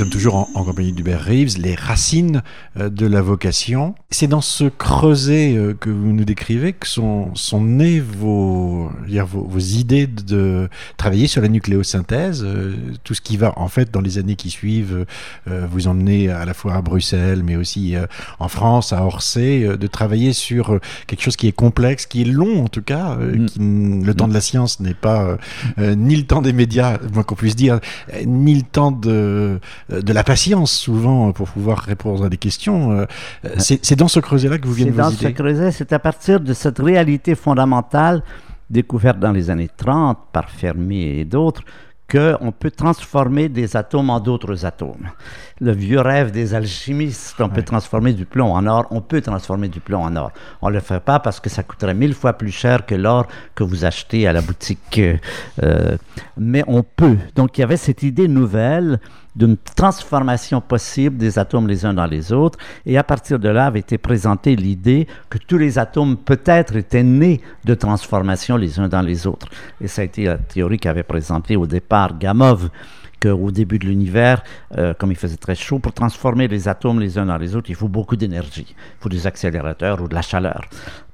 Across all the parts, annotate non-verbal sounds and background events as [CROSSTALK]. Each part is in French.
sommes toujours en, compagnie d'Hubert Reeves, les racines euh, de la vocation. C'est dans ce creuset euh, que vous nous décrivez que sont, sont nées vos, vos, vos, idées de travailler sur la nucléosynthèse, euh, tout ce qui va en fait dans les années qui suivent vous emmener à la fois à Bruxelles, mais aussi en France, à Orsay, de travailler sur quelque chose qui est complexe, qui est long en tout cas. Mm. Qui, le temps de la science n'est pas ni le temps des médias, moins qu'on puisse dire, ni le temps de euh, de la patience souvent pour pouvoir répondre à des questions. Euh, c'est dans ce creuset-là que vous venez de vous C'est dans ce creuset, c'est à partir de cette réalité fondamentale découverte dans les années 30 par Fermi et d'autres qu'on peut transformer des atomes en d'autres atomes. Le vieux rêve des alchimistes, on peut transformer du plomb en or, on peut transformer du plomb en or. On ne le fait pas parce que ça coûterait mille fois plus cher que l'or que vous achetez à la boutique. Euh, mais on peut. Donc il y avait cette idée nouvelle d'une transformation possible des atomes les uns dans les autres. Et à partir de là avait été présentée l'idée que tous les atomes peut-être étaient nés de transformation les uns dans les autres. Et ça a été la théorie qu'avait présentée au départ Gamov qu'au début de l'univers, euh, comme il faisait très chaud, pour transformer les atomes les uns dans les autres, il faut beaucoup d'énergie. Il faut des accélérateurs ou de la chaleur.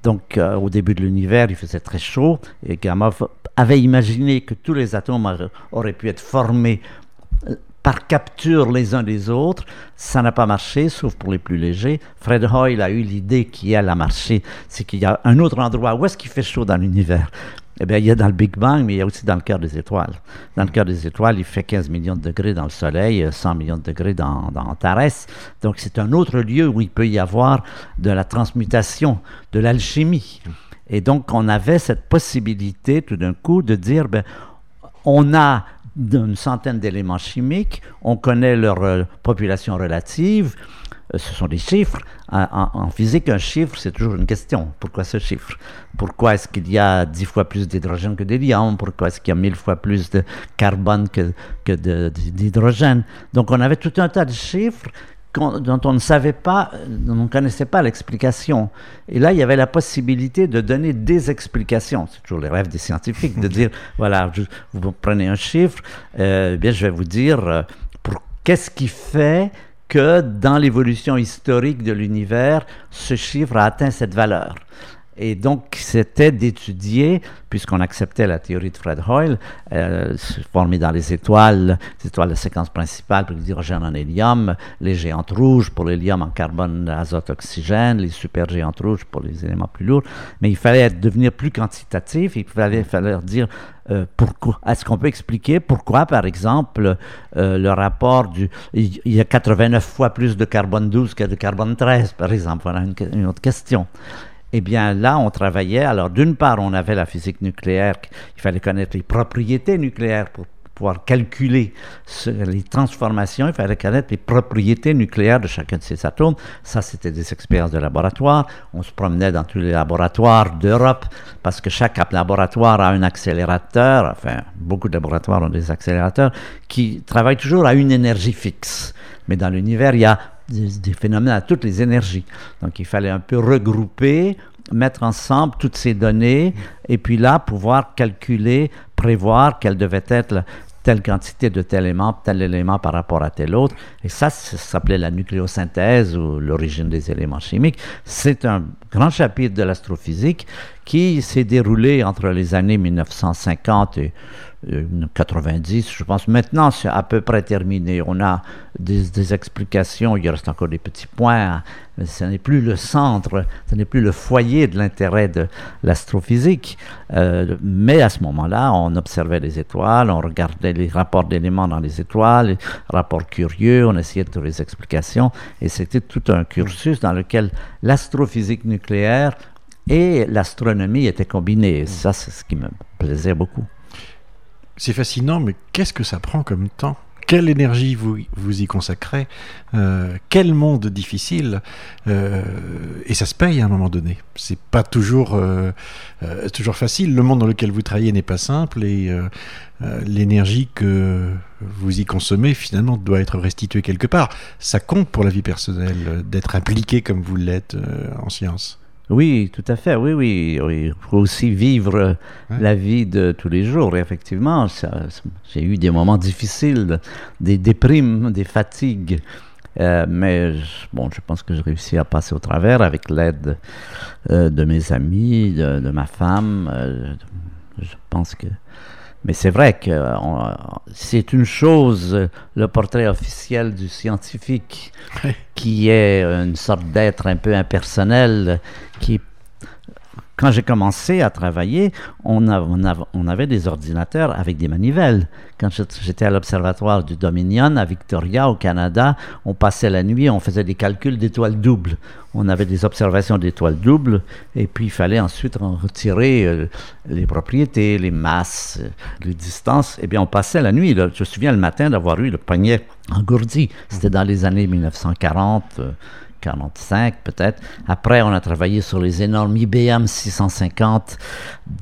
Donc, euh, au début de l'univers, il faisait très chaud et Gamov avait imaginé que tous les atomes auraient pu être formés euh, par capture les uns des autres. Ça n'a pas marché, sauf pour les plus légers. Fred Hoyle a eu l'idée qui, elle, a marché. C'est qu'il y a un autre endroit. Où est-ce qu'il fait chaud dans l'univers? Eh bien, il y a dans le Big Bang, mais il y a aussi dans le cœur des étoiles. Dans le cœur des étoiles, il fait 15 millions de degrés dans le Soleil, 100 millions de degrés dans, dans Antares. Donc, c'est un autre lieu où il peut y avoir de la transmutation, de l'alchimie. Et donc, on avait cette possibilité, tout d'un coup, de dire, ben, on a d'une centaine d'éléments chimiques, on connaît leur euh, population relative, euh, ce sont des chiffres. En, physique, un chiffre, c'est toujours une question. Pourquoi ce chiffre? Pourquoi est-ce qu'il y a dix fois plus d'hydrogène que d'hélium? Pourquoi est-ce qu'il y a mille fois plus de carbone que, que d'hydrogène? Donc on avait tout un tas de chiffres dont on ne savait pas, on ne connaissait pas l'explication. Et là, il y avait la possibilité de donner des explications. C'est toujours les rêves des scientifiques, de [LAUGHS] dire, voilà, vous prenez un chiffre, euh, eh bien, je vais vous dire euh, qu'est-ce qui fait que dans l'évolution historique de l'univers, ce chiffre a atteint cette valeur. Et donc, c'était d'étudier, puisqu'on acceptait la théorie de Fred Hoyle, euh, formée dans les étoiles, les étoiles de séquence principale pour l'hydrogène en hélium, les géantes rouges pour l'hélium en carbone, azote, oxygène, les supergéantes rouges pour les éléments plus lourds. Mais il fallait devenir plus quantitatif, il fallait, dire euh, pourquoi Est-ce qu'on peut expliquer pourquoi, par exemple, euh, le rapport du. Il y a 89 fois plus de carbone 12 que de carbone 13, par exemple? Voilà une autre question. Eh bien, là, on travaillait. Alors, d'une part, on avait la physique nucléaire. Il fallait connaître les propriétés nucléaires pour pouvoir calculer les transformations, il fallait connaître les propriétés nucléaires de chacun de ces atomes. Ça, c'était des expériences de laboratoire. On se promenait dans tous les laboratoires d'Europe parce que chaque laboratoire a un accélérateur, enfin, beaucoup de laboratoires ont des accélérateurs qui travaillent toujours à une énergie fixe. Mais dans l'univers, il y a des, phénomènes à toutes les énergies. Donc il fallait un peu regrouper, mettre ensemble toutes ces données et puis là pouvoir calculer, prévoir quelle devait être telle quantité de tel élément, tel élément par rapport à tel autre. Et ça, ça s'appelait la nucléosynthèse ou l'origine des éléments chimiques. C'est un grand chapitre de l'astrophysique qui s'est déroulé entre les années 1950 et 90, je pense. Maintenant, c'est à peu près terminé. On a des, explications, il reste encore des petits points, mais ce n'est plus le centre, ce n'est plus le foyer de l'intérêt de l'astrophysique. Euh, mais à ce moment-là, on observait les étoiles, on regardait les rapports d'éléments dans les étoiles, les rapports curieux, on essayait de trouver des explications, et c'était tout un cursus dans lequel l'astrophysique nucléaire et l'astronomie étaient combinés. Ça, c'est ce qui me plaisait beaucoup. C'est fascinant, mais qu'est-ce que ça prend comme temps? Quelle énergie vous, y consacrez, euh, quel monde difficile, euh, et ça se paye à un moment donné. C'est pas toujours, euh, toujours facile. Le monde dans lequel vous travaillez n'est pas simple et l'énergie que vous y consommez finalement doit être restituée quelque part. Ça compte pour la vie personnelle d'être impliqué comme vous l'êtes en sciences. Oui, tout à fait. Oui, oui. Il faut aussi vivre la vie de tous les jours. Et effectivement, j'ai eu des moments difficiles, des déprimes, des fatigues. Euh, mais bon, je pense que j'ai réussi à passer au travers avec l'aide euh, de mes amis, de, ma femme. Euh, je pense que mais c'est vrai que c'est une chose, le portrait officiel du scientifique, qui est une sorte d'être un peu impersonnel, qui quand j'ai commencé à travailler, on, avait des ordinateurs avec des manivelles. Quand j'étais à l'Observatoire du Dominion à Victoria, au Canada, on passait la nuit, on faisait des calculs d'étoiles doubles. On avait des observations d'étoiles doubles, et puis il fallait ensuite en retirer euh, les propriétés, les masses, euh, les distances. Eh bien, on passait la nuit. Je me souviens le matin d'avoir eu le poignet engourdi. C'était dans les années 1940. 45 peut-être. Après, on a travaillé sur les énormes IBM 650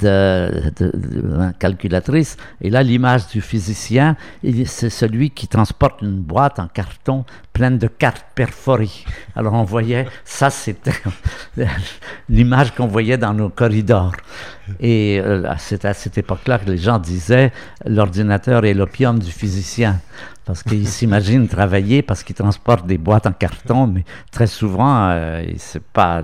de, de, calculatrice. Et là, l'image du physicien, c'est celui qui transporte une boîte en carton pleine de cartes perforées. Alors on voyait, ça c'était [LAUGHS] l'image qu'on voyait dans nos corridors. Et euh, c'est à cette époque-là que les gens disaient l'ordinateur est l'opium du physicien parce qu'ils s'imaginent travailler parce qu'ils transportent des boîtes en carton, mais très souvent, euh, c'est pas.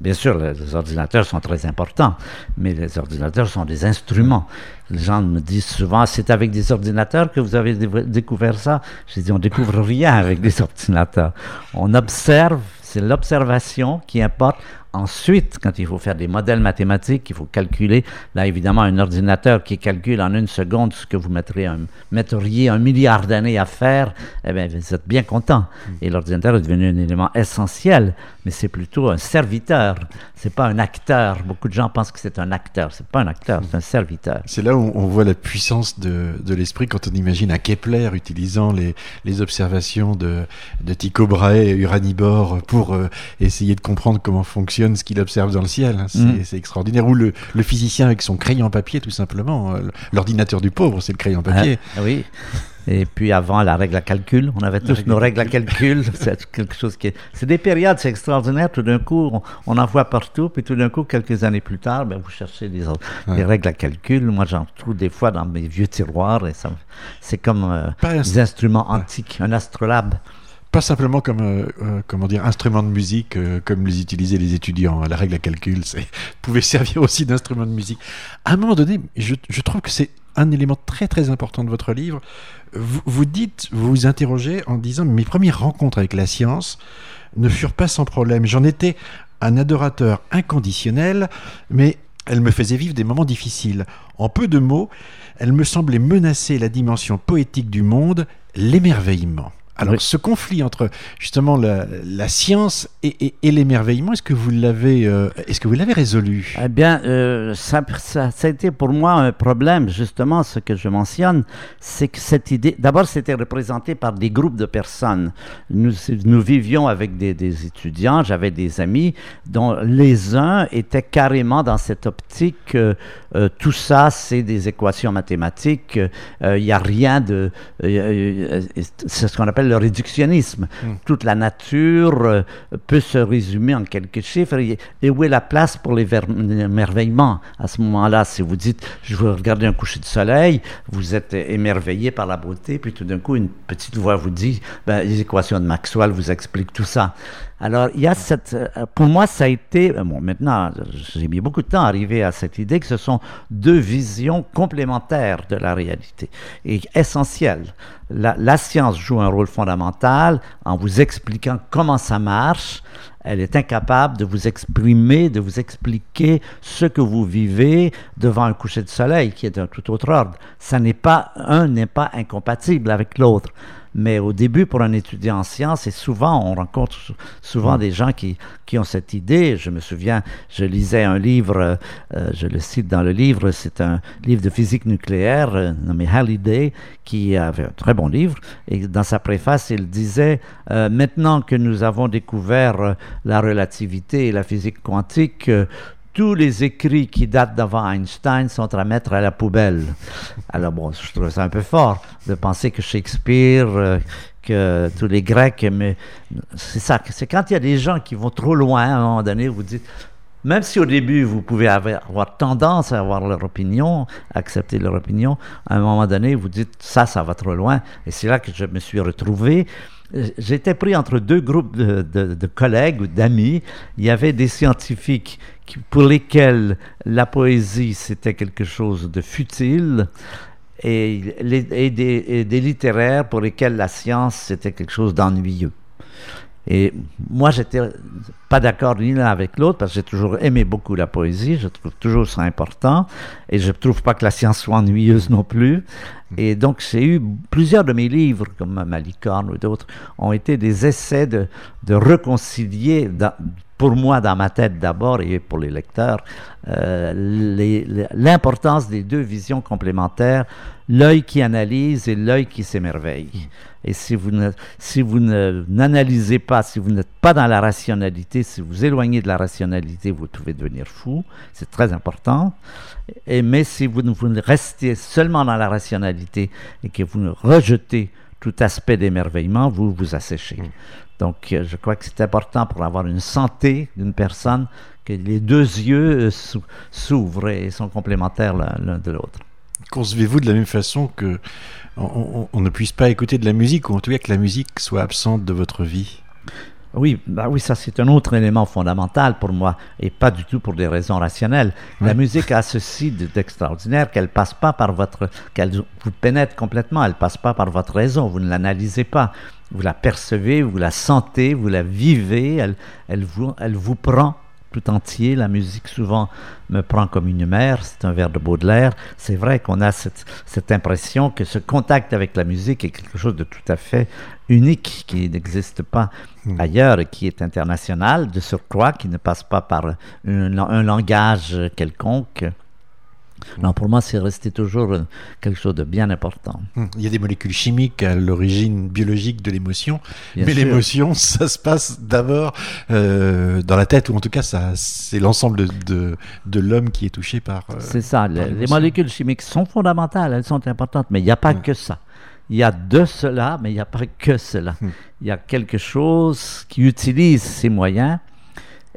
bien sûr, les ordinateurs sont très importants, mais les ordinateurs sont des instruments. Les gens me disent souvent, c'est avec des ordinateurs que vous avez découvert ça? Je dis, on découvre rien avec des ordinateurs. On observe, c'est l'observation qui importe. Ensuite, quand il faut faire des modèles mathématiques, il faut calculer, là évidemment, un ordinateur qui calcule en une seconde ce que vous mettriez un, milliard d'années à faire, eh bien, vous êtes bien content. Et l'ordinateur est devenu un élément essentiel, mais c'est plutôt un serviteur, c'est pas un acteur. Beaucoup de gens pensent que c'est un acteur, c'est pas un acteur, c'est un serviteur. C'est là où on voit la puissance de, l'esprit quand on imagine un Kepler utilisant les, observations de, de Tycho Brahe et Uranibor pour euh, essayer de comprendre comment fonctionne ce qu'il observe dans le ciel. Hein. Mm. C'est extraordinaire. Ou le, physicien avec son crayon papier, tout simplement. Euh, l'ordinateur du pauvre, c'est le crayon papier. Ah, oui. Et puis avant, la règle à calcul. On avait tous nos règles à calcul. [LAUGHS] c'est quelque chose qui C'est des périodes, c'est extraordinaire. Tout d'un coup, on, en voit partout. Puis tout d'un coup, quelques années plus tard, ben, vous cherchez des, règles à calcul. Moi, j'en trouve des fois dans mes vieux tiroirs. Et c'est comme euh, des instruments antiques, un astrolabe pas simplement comme euh, euh, comment dire instrument de musique euh, comme les utilisaient les étudiants la règle à calcul, [LAUGHS] c'est pouvait servir aussi d'instrument de musique. À un moment donné, je, trouve que c'est un élément très très important de votre livre. Vous, vous dites, vous interrogez en disant mes premières rencontres avec la science ne furent pas sans problème. J'en étais un adorateur inconditionnel, mais elle me faisait vivre des moments difficiles. En peu de mots, elle me semblait menacer la dimension poétique du monde, l'émerveillement. Alors, ce conflit entre justement la, science et, l'émerveillement, est-ce que vous l'avez, euh, est-ce que vous l'avez résolu? Eh bien, euh, ça, ça, a été pour moi un problème. Justement, ce que je mentionne, c'est que cette idée, d'abord, c'était représenté par des groupes de personnes. Nous, nous vivions avec des, des étudiants, j'avais des amis dont les uns étaient carrément dans cette optique. Euh, tout ça, c'est des équations mathématiques. Il n'y a rien de, c'est ce qu'on appelle le réductionnisme. Hmm. Toute la nature euh, peut se résumer en quelques chiffres. Et, où est la place pour l'émerveillement À ce moment-là, si vous dites, je veux regarder un coucher de soleil, vous êtes émerveillé par la beauté, puis tout d'un coup, une petite voix vous dit, ben, les équations de Maxwell vous expliquent tout ça. Alors, il y a cette. Euh, pour moi, ça a été. Euh, bon, maintenant, j'ai mis beaucoup de temps à arriver à cette idée que ce sont deux visions complémentaires de la réalité et essentielles. La, la science joue un rôle fondamental en vous expliquant comment ça marche. Elle est incapable de vous exprimer, de vous expliquer ce que vous vivez devant un coucher de soleil qui est d'un tout autre ordre. Ça n'est pas un n'est pas incompatible avec l'autre. Mais au début, pour un étudiant en sciences, et souvent, on rencontre souvent des gens qui, qui ont cette idée. Je me souviens, je lisais un livre, euh, je le cite dans le livre, c'est un livre de physique nucléaire euh, nommé Halliday, qui avait un très bon livre. Et dans sa préface, il disait, euh, maintenant que nous avons découvert la relativité et la physique quantique, tous les écrits qui datent d'avant Einstein sont à mettre à la poubelle. Alors bon, je trouve ça un peu fort de penser que Shakespeare, euh, que tous les Grecs, mais c'est ça, c'est quand il y a des gens qui vont trop loin, à un moment donné, vous dites, même si au début vous pouvez avoir, avoir tendance à avoir leur opinion, accepter leur opinion, à un moment donné, vous dites, ça, ça va trop loin. Et c'est là que je me suis retrouvé j'étais pris entre deux groupes de, collègues ou d'amis. Il y avait des scientifiques pour lesquels la poésie c'était quelque chose de futile et, des, littéraires pour lesquels la science c'était quelque chose d'ennuyeux. Et moi, j'étais pas d'accord l'un avec l'autre parce que j'ai toujours aimé beaucoup la poésie, je trouve toujours ça important et je trouve pas que la science soit ennuyeuse non plus. Et donc, j'ai eu plusieurs de mes livres, comme Malicorne ou d'autres, ont été des essais de, de réconcilier pour moi dans ma tête d'abord et pour les lecteurs, euh, l'importance des deux visions complémentaires, l'œil qui analyse et l'œil qui s'émerveille. Et si vous ne, si n'analysez pas, si vous n'êtes pas dans la rationalité, si vous éloignez de la rationalité, vous pouvez devenir fou. C'est très important. Et, mais si vous, vous restez seulement dans la rationalité et que vous rejetez tout aspect d'émerveillement, vous vous asséchez. Donc, euh, je crois que c'est important pour avoir une santé d'une personne que les deux yeux euh, s'ouvrent et sont complémentaires l'un de l'autre. Concevez-vous de la même façon que on, ne puisse pas écouter de la musique, ou en tout cas que la musique soit absente de votre vie? Oui, bah oui, ça c'est un autre élément fondamental pour moi et pas du tout pour des raisons rationnelles. La musique a ceci d'extraordinaire qu'elle passe pas par votre, qu'elle vous pénètre complètement, elle passe pas par votre raison, vous ne l'analysez pas, vous la percevez, vous la sentez, vous la vivez, elle, elle, vous, elle vous prend tout entier. La musique souvent me prend comme une mère, c'est un vers de Baudelaire. C'est vrai qu'on a cette, cette, impression que ce contact avec la musique est quelque chose de tout à fait unique, qui n'existe pas hmm. ailleurs et qui est international, de surcroît, qui ne passe pas par un langage quelconque. Non, pour moi, c'est resté toujours quelque chose de bien important. Hum, il y a des molécules chimiques à l'origine biologique de l'émotion, mais l'émotion, [LAUGHS] ça se passe d'abord euh, dans la tête, ou en tout cas, ça, c'est l'ensemble de, de, l'homme qui est touché par. Euh, c'est ça. les, molécules chimiques sont fondamentales, elles sont importantes, mais il n'y a pas hum. que ça. Il y a de cela, mais il n'y a pas que cela. Hum. Il y a quelque chose qui utilise ces moyens,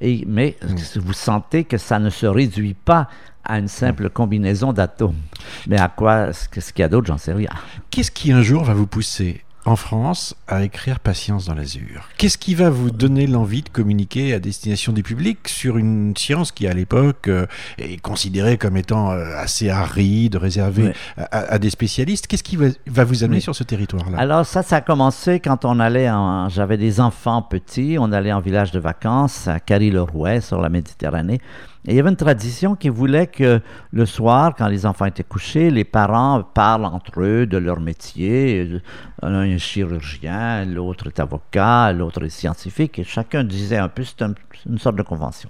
et, mais vous sentez que ça ne se réduit pas à une simple combinaison d'atomes. Mais à quoi, ce qu'il y a d'autre, j'en sais rien. Qu'est-ce qui un jour va vous pousser? En France à écrire Patience dans l'azur. Qu'est-ce qui va vous donner l'envie de communiquer à destination du public sur une science qui à l'époque euh, est considérée comme étant euh, assez aride, réservée à, des spécialistes? Qu'est-ce qui va, vous amener sur ce territoire-là? Alors ça, ça a commencé quand on allait, j'avais des enfants petits, on allait en village de vacances à Carry-le-Rouet sur la Méditerranée. Il y avait une tradition qui voulait que le soir, quand les enfants étaient couchés, les parents parlent entre eux de leur métier. Un est chirurgien, l'autre est avocat, l'autre est scientifique, et chacun disait un peu, c'est une sorte de convention.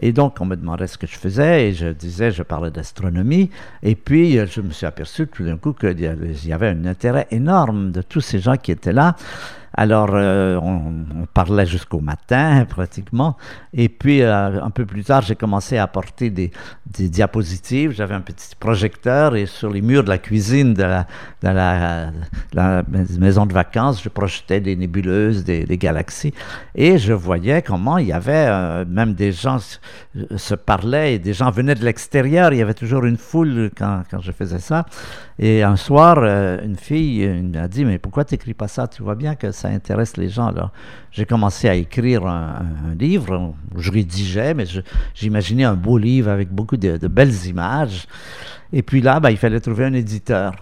Et donc, on me demandait ce que je faisais, et je disais, je parlais d'astronomie, et puis je me suis aperçu tout d'un coup qu'il y avait un intérêt énorme de tous ces gens qui étaient là. Alors, euh, on, parlait jusqu'au matin, [LAUGHS] pratiquement. Et puis, euh, un peu plus tard, j'ai commencé à apporter des, diapositives. J'avais un petit projecteur et sur les murs de la cuisine de la, maison de vacances, je projetais des nébuleuses, des, galaxies. Et je voyais comment il y avait, euh, même des gens se parlaient et des gens venaient de l'extérieur. Il y avait toujours une foule quand, quand je faisais ça. Et un soir, une fille m'a dit, mais pourquoi tu n'écris pas ça? Tu vois bien que ça intéresse les gens. Alors, j'ai commencé à écrire un, livre, je rédigeais, mais j'imaginais un beau livre avec beaucoup de, belles images. Et puis là, ben, il fallait trouver un éditeur.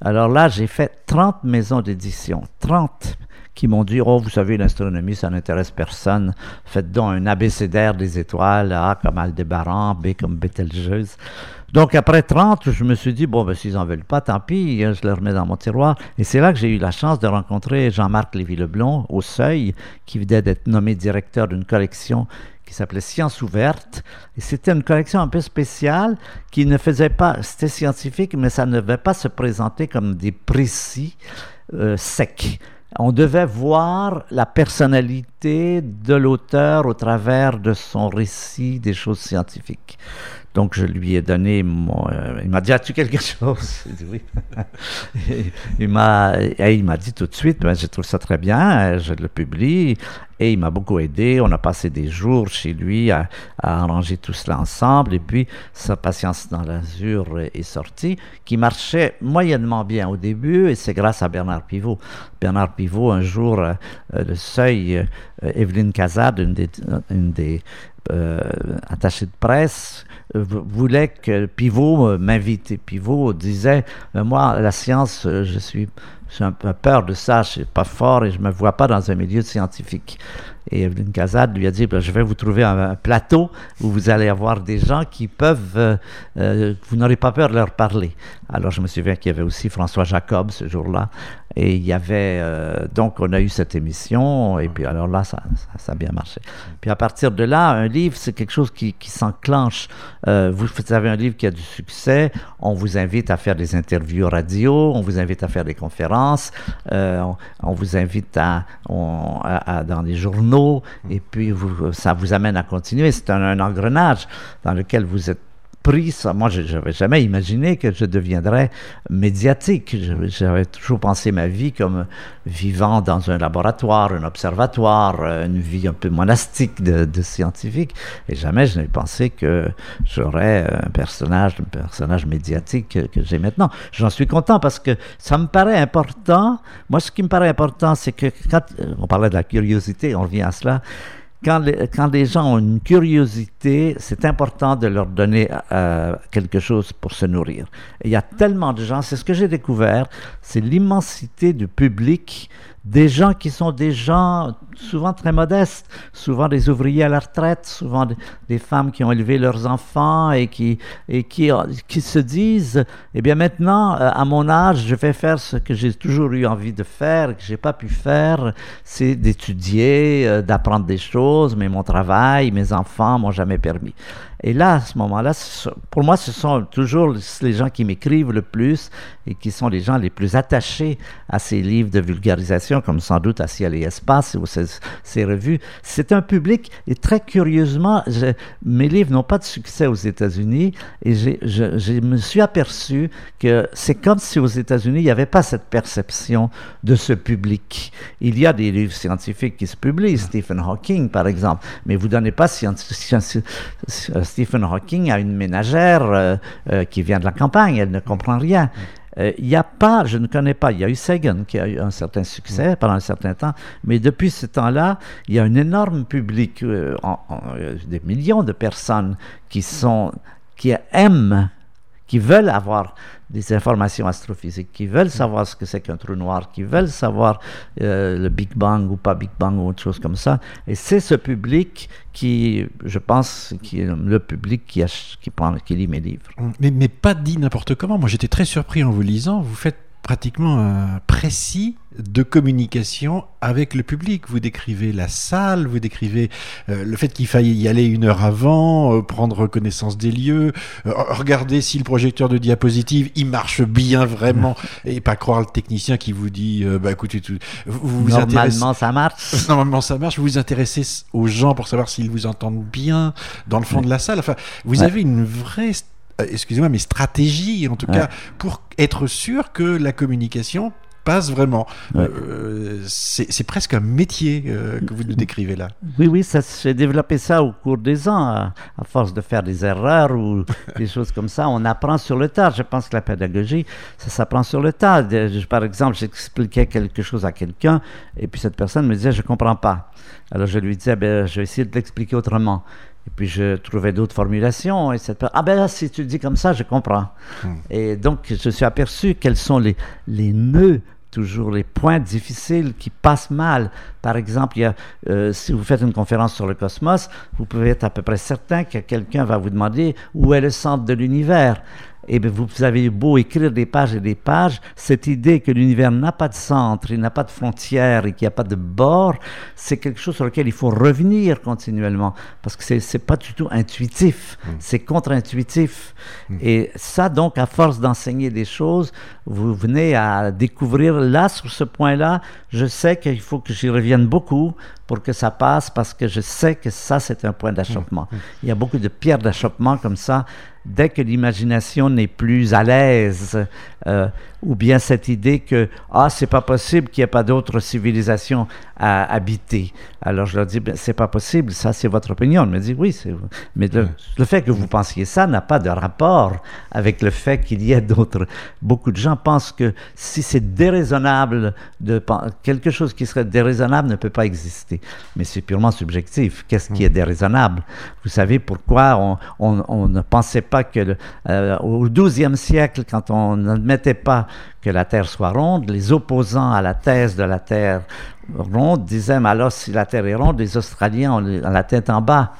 Alors là, j'ai fait 30 maisons d'édition, 30 qui m'ont dit Oh, vous savez, l'astronomie, ça n'intéresse personne. Faites donc un abécédaire des étoiles, A comme Aldébaran, B comme Bételgeuse. Donc après 30, je me suis dit, bon, ben, s'ils n'en veulent pas, tant pis, hein, je les remets dans mon tiroir. Et c'est là que j'ai eu la chance de rencontrer Jean-Marc Lévy-Leblond au Seuil, qui venait d'être nommé directeur d'une collection qui s'appelait Science ouverte. Et c'était une collection un peu spéciale qui ne faisait pas, c'était scientifique, mais ça ne devait pas se présenter comme des précis euh, secs on devait voir la personnalité de l'auteur au travers de son récit des choses scientifiques. Donc je lui ai donné mon. Euh, il m'a dit As-tu quelque chose? [LAUGHS] J'ai dit oui. [LAUGHS] m'a, il m'a dit tout de suite ben, Je trouve ça très bien, je le publie. Et il m'a beaucoup aidé. On a passé des jours chez lui à, arranger tout cela ensemble. Et puis, sa patience dans l'azur est sortie, qui marchait moyennement bien au début. Et c'est grâce à Bernard Pivot. Bernard Pivot, un jour, euh, le seuil, euh, Evelyne Cazade, une des attachées de presse, voulait que Pivot m'invite. Pivot disait, moi, la science, je suis j'ai un peu peur de ça, je suis pas fort et je me vois pas dans un milieu scientifique. Et Evelyne Kazad lui a dit, ben, je vais vous trouver un, plateau où vous allez avoir des gens qui peuvent, euh, euh, vous n'aurez pas peur de leur parler. Alors je me souviens qu'il y avait aussi François Jacob ce jour-là. Et il y avait, euh, donc on a eu cette émission, et puis alors là, ça, ça, a bien marché. Puis à partir de là, un livre, c'est quelque chose qui, qui s'enclenche. vous avez un livre qui a du succès, on vous invite à faire des interviews radio, on vous invite à faire des conférences, on, vous invite à, à, dans les journaux et puis ça vous amène à continuer. C'est un, engrenage dans lequel vous êtes pris. Moi, je n'avais jamais imaginé que je deviendrais médiatique. J'avais toujours pensé ma vie comme vivant dans un laboratoire, un observatoire, une vie un peu monastique de, scientifique. Et jamais je n'ai pensé que j'aurais un personnage, un personnage médiatique que, que j'ai maintenant. J'en suis content parce que ça me paraît important. Moi, ce qui me paraît important, c'est que quand on parlait de la curiosité, on revient à cela quand les, quand les gens ont une curiosité, c'est important de leur donner euh, quelque chose pour se nourrir. il y a tellement de gens, c'est ce que j'ai découvert, c'est l'immensité du public des gens qui sont des gens souvent très modestes, souvent des ouvriers à la retraite, souvent des, femmes qui ont élevé leurs enfants et qui, et qui, qui se disent, eh bien maintenant, euh, à mon âge, je vais faire ce que j'ai toujours eu envie de faire, que j'ai pas pu faire, c'est d'étudier, euh, d'apprendre des choses, mais mon travail, mes enfants m'ont jamais permis. Et là, à ce moment-là, pour moi, ce sont toujours les gens qui m'écrivent le plus et qui sont les gens les plus attachés à ces livres de vulgarisation, comme sans doute à Ciel et Espace ou ces, revues. C'est un public, et très curieusement, mes livres n'ont pas de succès aux États-Unis, et je, me suis aperçu que c'est comme si aux États-Unis, il n'y avait pas cette perception de ce public. Il y a des livres scientifiques qui se publient, Stephen Hawking, par exemple, mais vous ne donnez pas Stephen Hawking a une ménagère euh, euh, qui vient de la campagne, elle ne comprend rien. Euh, il n'y a pas, je ne connais pas, il y a eu Sagan qui a eu un certain succès pendant un certain temps, mais depuis ce temps-là, il y a un énorme public, des millions de personnes qui sont, qui aiment, qui veulent avoir des informations astrophysiques, qui veulent savoir ce que c'est qu'un trou noir, qui veulent savoir euh, le Big Bang ou pas Big Bang ou autre chose comme ça. Et c'est ce public qui, je pense, qui est le public qui, qui, prend, qui lit mes livres. Mais, mais pas dit n'importe comment. Moi, j'étais très surpris en vous lisant. Vous faites pratiquement un précis de communication avec le public. Vous décrivez la salle, vous décrivez euh, le fait qu'il faille y aller une heure avant, euh, prendre connaissance des lieux, euh, regarder si le projecteur de diapositive il marche bien vraiment [LAUGHS] et pas croire le technicien qui vous dit bah écoutez tout. Vous, vous Normalement ça marche. [LAUGHS] Normalement ça marche. Vous vous intéressez aux gens pour savoir s'ils vous entendent bien dans le fond de la salle. Enfin, vous avez une vraie excusez-moi, mais stratégie, en tout cas, pour être sûr que la communication passe vraiment. Euh, c'est presque un métier euh, que vous nous décrivez là. Oui, oui, j'ai développé ça au cours des ans, à, force de faire des erreurs ou [LAUGHS] des choses comme ça. On apprend sur le tas. Je pense que la pédagogie, ça s'apprend sur le tas. par exemple, j'expliquais quelque chose à quelqu'un et puis cette personne me disait, je comprends pas. Alors je lui disais, ben, je vais essayer de l'expliquer autrement. Et puis je trouvais d'autres formulations. Et cette... Ah ben là, si tu le dis comme ça, je comprends. Hmm. Et donc je suis aperçu quels sont les, les nœuds toujours les points difficiles qui passent mal. Par exemple, il y a, euh, si vous faites une conférence sur le cosmos, vous pouvez être à peu près certain que quelqu'un va vous demander où est le centre de l'univers et bien vous avez beau écrire des pages et des pages, cette idée que l'univers n'a pas de centre, il n'a pas de frontières et qu'il n'y a pas de bord, c'est quelque chose sur lequel il faut revenir continuellement parce que c'est n'est pas du tout intuitif, mm. c'est contre-intuitif. Mm. Et ça, donc, à force d'enseigner des choses, vous venez à découvrir là, sur ce point-là, je sais qu'il faut que j'y revienne beaucoup pour que ça passe parce que je sais que ça, c'est un point d'achoppement. Mm. Il y a beaucoup de pierres d'achoppement comme ça dès que l'imagination n'est plus à l'aise, euh, ou bien cette idée que ah c'est pas possible qu'il n'y ait pas d'autres civilisations à habiter. Alors je leur dis ben, c'est pas possible, ça c'est votre opinion. Ils me dit oui, mais le, fait que vous pensiez ça n'a pas de rapport avec le fait qu'il y ait d'autres. Beaucoup de gens pensent que si c'est déraisonnable de quelque chose qui serait déraisonnable ne peut pas exister. Mais c'est purement subjectif. Qu'est-ce qui est déraisonnable? Vous savez pourquoi on, on, on ne pensait pas que euh, au XIIe siècle, quand on n'admettait pas que la Terre soit ronde, les opposants à la thèse de la Terre ronde disaient, mais alors si la Terre est ronde, les Australiens ont la tête en bas.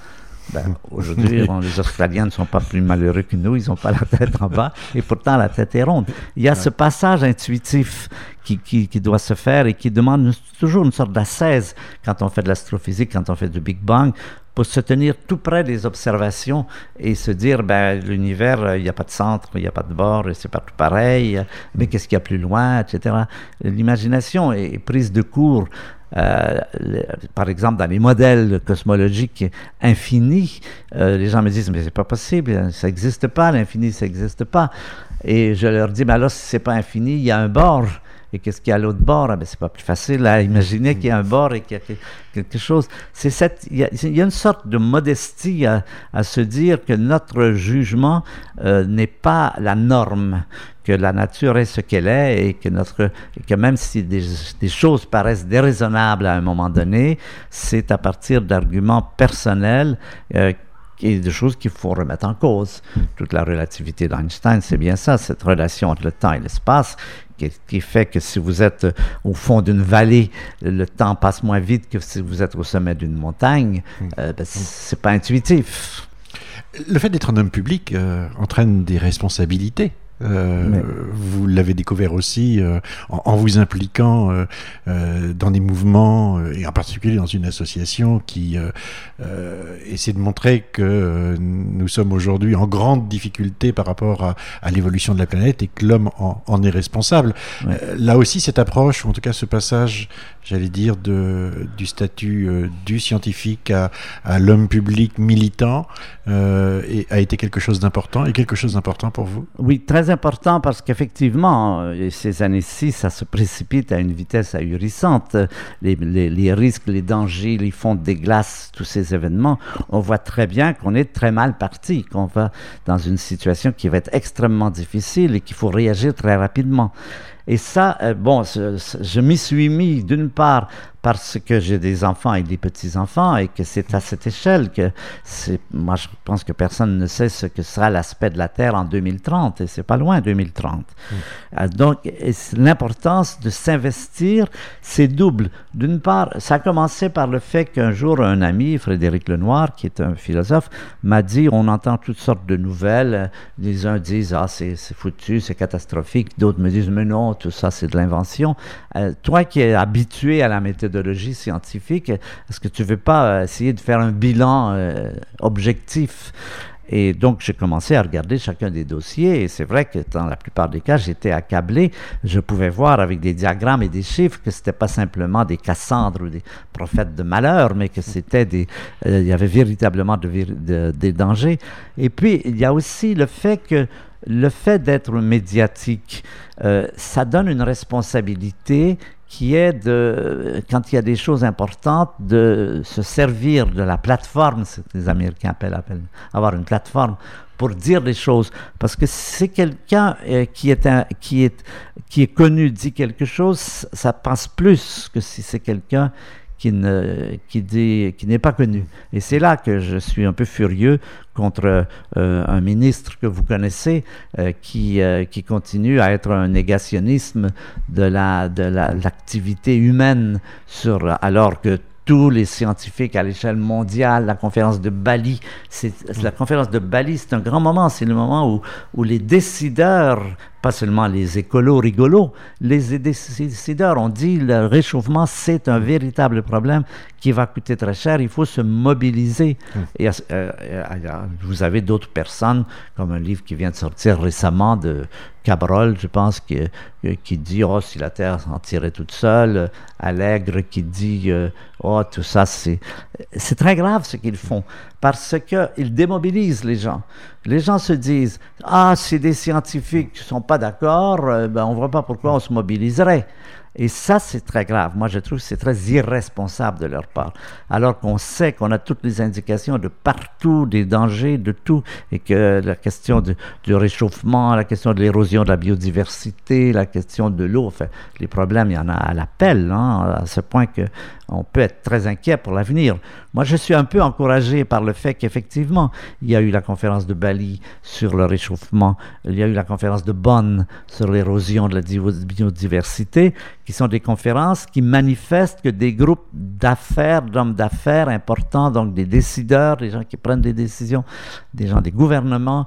Ben, aujourd'hui, [LAUGHS] les Australiens ne sont pas plus malheureux que nous, ils n'ont pas la tête en bas, et pourtant la tête est ronde. Il y a ce passage intuitif qui, doit se faire et qui demande toujours une sorte d'assaise quand on fait de l'astrophysique, quand on fait du Big Bang, pour se tenir tout près des observations et se dire, ben, l'univers, il n'y a pas de centre, il n'y a pas de bord, c'est partout pareil, mais qu'est-ce qu'il y a plus loin, etc. L'imagination est prise de court. Euh, par exemple, dans les modèles cosmologiques infinis, euh, les gens me disent, mais c'est pas possible, ça n'existe pas, l'infini, ça n'existe pas. Et je leur dis, mais alors, si c'est pas infini, il y a un bord. Et qu'est-ce qu'il y a à l'autre bord? Ah, ben, c'est pas plus facile à imaginer qu'il y a un bord et qu'il y a quelque chose. C'est cette, il, y a, une sorte de modestie à, se dire que notre jugement euh, n'est pas la norme, que la nature est ce qu'elle est et que notre, que même si des, choses paraissent déraisonnables à un moment donné, c'est à partir d'arguments personnels euh, et de choses qu'il faut remettre en cause. Toute la relativité d'Einstein, c'est bien ça, cette relation entre le temps et l'espace qui, fait que si vous êtes euh, au fond d'une vallée, le temps passe moins vite que si vous êtes au sommet d'une montagne. Hmm. Euh, ben, c'est pas intuitif. Le fait d'être un homme public euh, entraîne des responsabilités. Euh, vous l'avez découvert aussi euh, en, vous impliquant euh, dans des mouvements et en particulier dans une association qui essaie de montrer que nous sommes aujourd'hui en grande difficulté par rapport à, l'évolution de la planète et que l'homme en, est responsable. là aussi, cette approche, ou en tout cas ce passage, j'allais dire, de, du statut du scientifique à, à l'homme public militant et, a été quelque chose d'important et quelque chose d'important pour vous? Oui, très important parce qu'effectivement, euh, ces années-ci, ça se précipite à une vitesse ahurissante. Les, risques, les dangers, les fonds des glaces, tous ces événements, on voit très bien qu'on est très mal parti, qu'on va dans une situation qui va être extrêmement difficile et qu'il faut réagir très rapidement. Et ça, euh, bon, je m'y suis mis d'une part parce que j'ai des enfants et des petits-enfants et que c'est à cette échelle que c'est, moi je pense que personne ne sait ce que sera l'aspect de la Terre en 2030 et c'est pas loin 2030. Mm. Euh, donc l'importance de s'investir, c'est double. D'une part, ça a commencé par le fait qu'un jour un ami, Frédéric Lenoir, qui est un philosophe, m'a dit on entend toutes sortes de nouvelles. Les uns disent ah c'est, foutu, c'est catastrophique. D'autres me disent mais non, tout ça c'est de l'invention. Euh, toi qui es habitué à la méthode méthodologie scientifique, est-ce que tu veux pas euh, essayer de faire un bilan euh, objectif? Et donc, j'ai commencé à regarder chacun des dossiers et c'est vrai que dans la plupart des cas, j'étais accablé. Je pouvais voir avec des diagrammes et des chiffres que c'était pas simplement des Cassandres ou des prophètes de malheur, mais que c'était des, euh, il y avait véritablement des dangers. Et puis, il y a aussi le fait que le fait d'être médiatique, ça donne une responsabilité qui est de, quand il y a des choses importantes, de se servir de la plateforme, ce que les Américains appellent, avoir une plateforme pour dire des choses. Parce que si quelqu'un euh, qui, est qui, est, qui est connu dit quelque chose, ça passe plus que si c'est quelqu'un qui n'est pas connu. Et c'est là que je suis un peu furieux contre euh, un ministre que vous connaissez euh, qui euh, qui continue à être un négationnisme de la de l'activité humaine sur alors que tous les scientifiques à l'échelle mondiale, la conférence de Bali. C'est, la conférence de Bali, c'est un grand moment. C'est le moment où les décideurs pas seulement les écolos rigolos, les décideurs ont dit le réchauffement, c'est un véritable problème qui va coûter très cher, il faut se mobiliser. Euh, euh, vous avez d'autres personnes, comme un livre qui vient de sortir récemment de Cabrol, je pense, qui, euh, qui dit Oh, si la Terre s'en tirait toute seule. Allègre qui dit Oh, tout ça, c'est. C'est très grave ce qu'ils font parce qu'ils démobilisent les gens. Les gens se disent Ah, si des scientifiques ne sont pas d'accord, euh, ben, on ne voit pas pourquoi on se mobiliserait. Et ça, c'est très grave. Moi, je trouve que c'est très irresponsable de leur part. Alors qu'on sait qu'on a toutes les indications de partout, des dangers, de tout, et que la question du réchauffement, la question de l'érosion de la biodiversité, la question de l'eau, enfin, les problèmes, il y en a à l'appel, hein, à ce point que on peut être très inquiet pour l'avenir. Moi, je suis un peu encouragé par le fait qu'effectivement, il y a eu la conférence de Bali sur le réchauffement, il y a eu la conférence de Bonn sur l'érosion de la biodiversité, qui sont des conférences qui manifestent que des groupes d'affaires, d'hommes d'affaires importants, donc des décideurs, des gens qui prennent des décisions, des gens des gouvernements,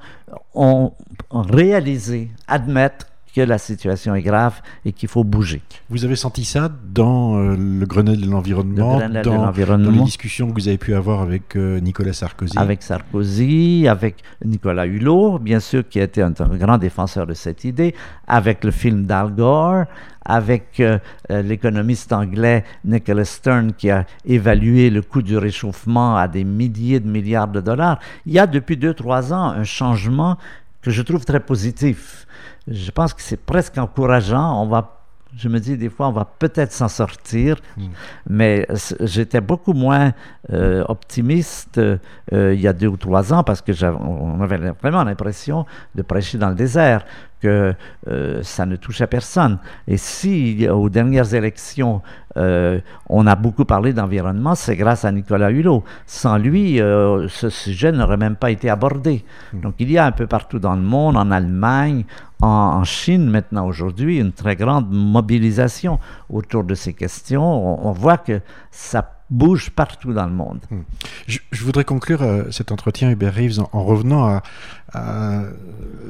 ont, ont réalisé, admettent que la situation est grave et qu'il faut bouger. Vous avez senti ça dans euh, le Grenelle de l'environnement, dans, dans, les discussions que vous avez pu avoir avec euh, Nicolas Sarkozy? Avec Sarkozy, avec Nicolas Hulot, bien sûr, qui a été un, grand défenseur de cette idée, avec le film d'Al Gore, avec euh, l'économiste anglais Nicholas Stern qui a évalué le coût du réchauffement à des milliers de milliards de dollars. Il y a depuis deux, trois ans un changement que je trouve très positif je pense que c'est presque encourageant. On va, je me dis des fois, on va peut-être s'en sortir, hmm. mais j'étais beaucoup moins euh, optimiste euh, il y a deux ou trois ans parce que on avait vraiment l'impression de prêcher dans le désert que euh, ça ne touche à personne. Et si aux dernières élections, euh, on a beaucoup parlé d'environnement, c'est grâce à Nicolas Hulot. Sans lui, euh, ce sujet n'aurait même pas été abordé. Hmm. Donc il y a un peu partout dans le monde, en Allemagne, en, Chine maintenant aujourd'hui, une très grande mobilisation autour de ces questions. On, on voit que ça bouge partout dans le monde. Hmm. Je, voudrais conclure euh, cet entretien, Hubert Reeves, en, revenant à,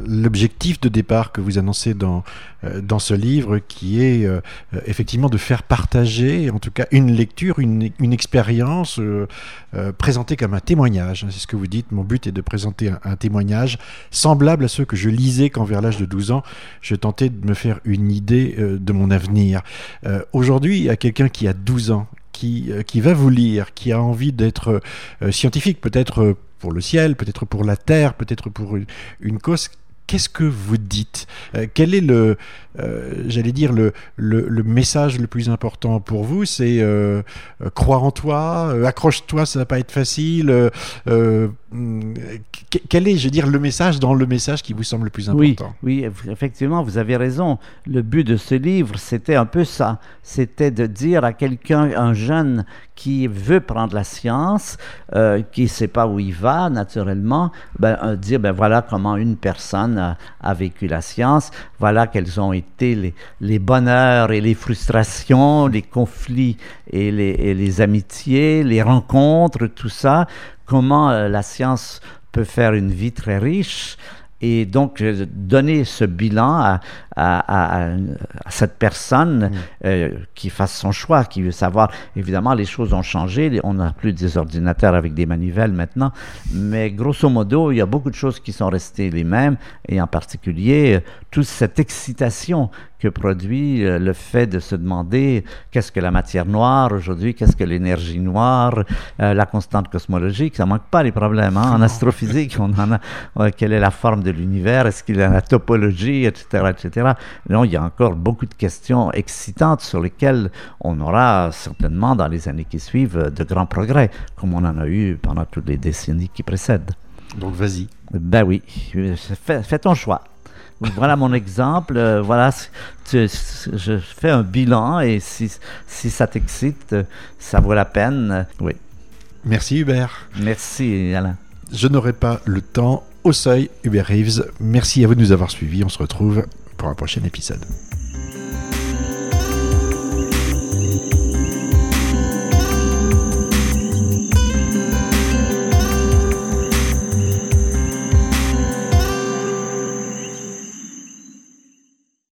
l'objectif de départ que vous annoncez dans, euh, dans ce livre, qui est euh, effectivement de faire partager, en tout cas, une lecture, une, une expérience présentée comme un témoignage. C'est ce que vous dites. Mon but est de présenter un, témoignage semblable à ceux que je lisais quand, vers l'âge de 12 ans, je tentais de me faire une idée de mon avenir. Aujourd'hui, à quelqu'un qui a 12 ans qui, euh, qui va vous lire, qui a envie d'être euh, scientifique, peut-être euh, pour le ciel, peut-être pour la terre, peut-être pour une, cause, qu'est-ce que vous dites? Quel est le, j'allais dire, le, le, message le plus important pour vous? C'est croire en toi, accroche-toi, ça va pas être facile, Hmm, quel est, je veux dire, le message dans le message qui vous semble le plus important? oui, oui, effectivement, vous avez raison. Le but de ce livre, c'était un peu ça. C'était de dire à quelqu'un, un jeune qui veut prendre la science, euh, qui ne sait pas où il va, naturellement, ben, euh, dire, ben voilà comment une personne a, vécu la science, voilà quels ont été les, les, bonheurs et les frustrations, les conflits et les, et les amitiés, les rencontres, tout ça comment euh, la science peut faire une vie très riche. Et donc, donner ce bilan à, cette personne mm. euh, qui fasse son choix, qui veut savoir. Évidemment, les choses ont changé. On n'a plus des ordinateurs avec des manivelles maintenant. Mais grosso modo, il y a beaucoup de choses qui sont restées les mêmes. Et en particulier, toute cette excitation que produit euh, le fait de se demander qu'est-ce que la matière noire aujourd'hui, qu'est-ce que l'énergie noire, euh, la constante cosmologique, ça manque pas les problèmes. Hein? En astrophysique, on en a, quelle est la forme de l'univers, est-ce qu'il y a la topologie, etc., etc. Non, il y a encore beaucoup de questions excitantes sur lesquelles on aura certainement dans les années qui suivent de grands progrès, comme on en a eu pendant toutes les décennies qui précèdent. Donc vas-y. Ben oui, fais ton choix. Voilà mon exemple. euh, voilà, tu- je fais un bilan et si, si ça t'excite, euh, ça vaut la peine. Oui. Merci Hubert. Merci, Alain. Je n'aurai pas le temps. Au seuil, Hubert Reeves. Merci à vous de nous avoir suivis. On se retrouve pour un prochain épisode.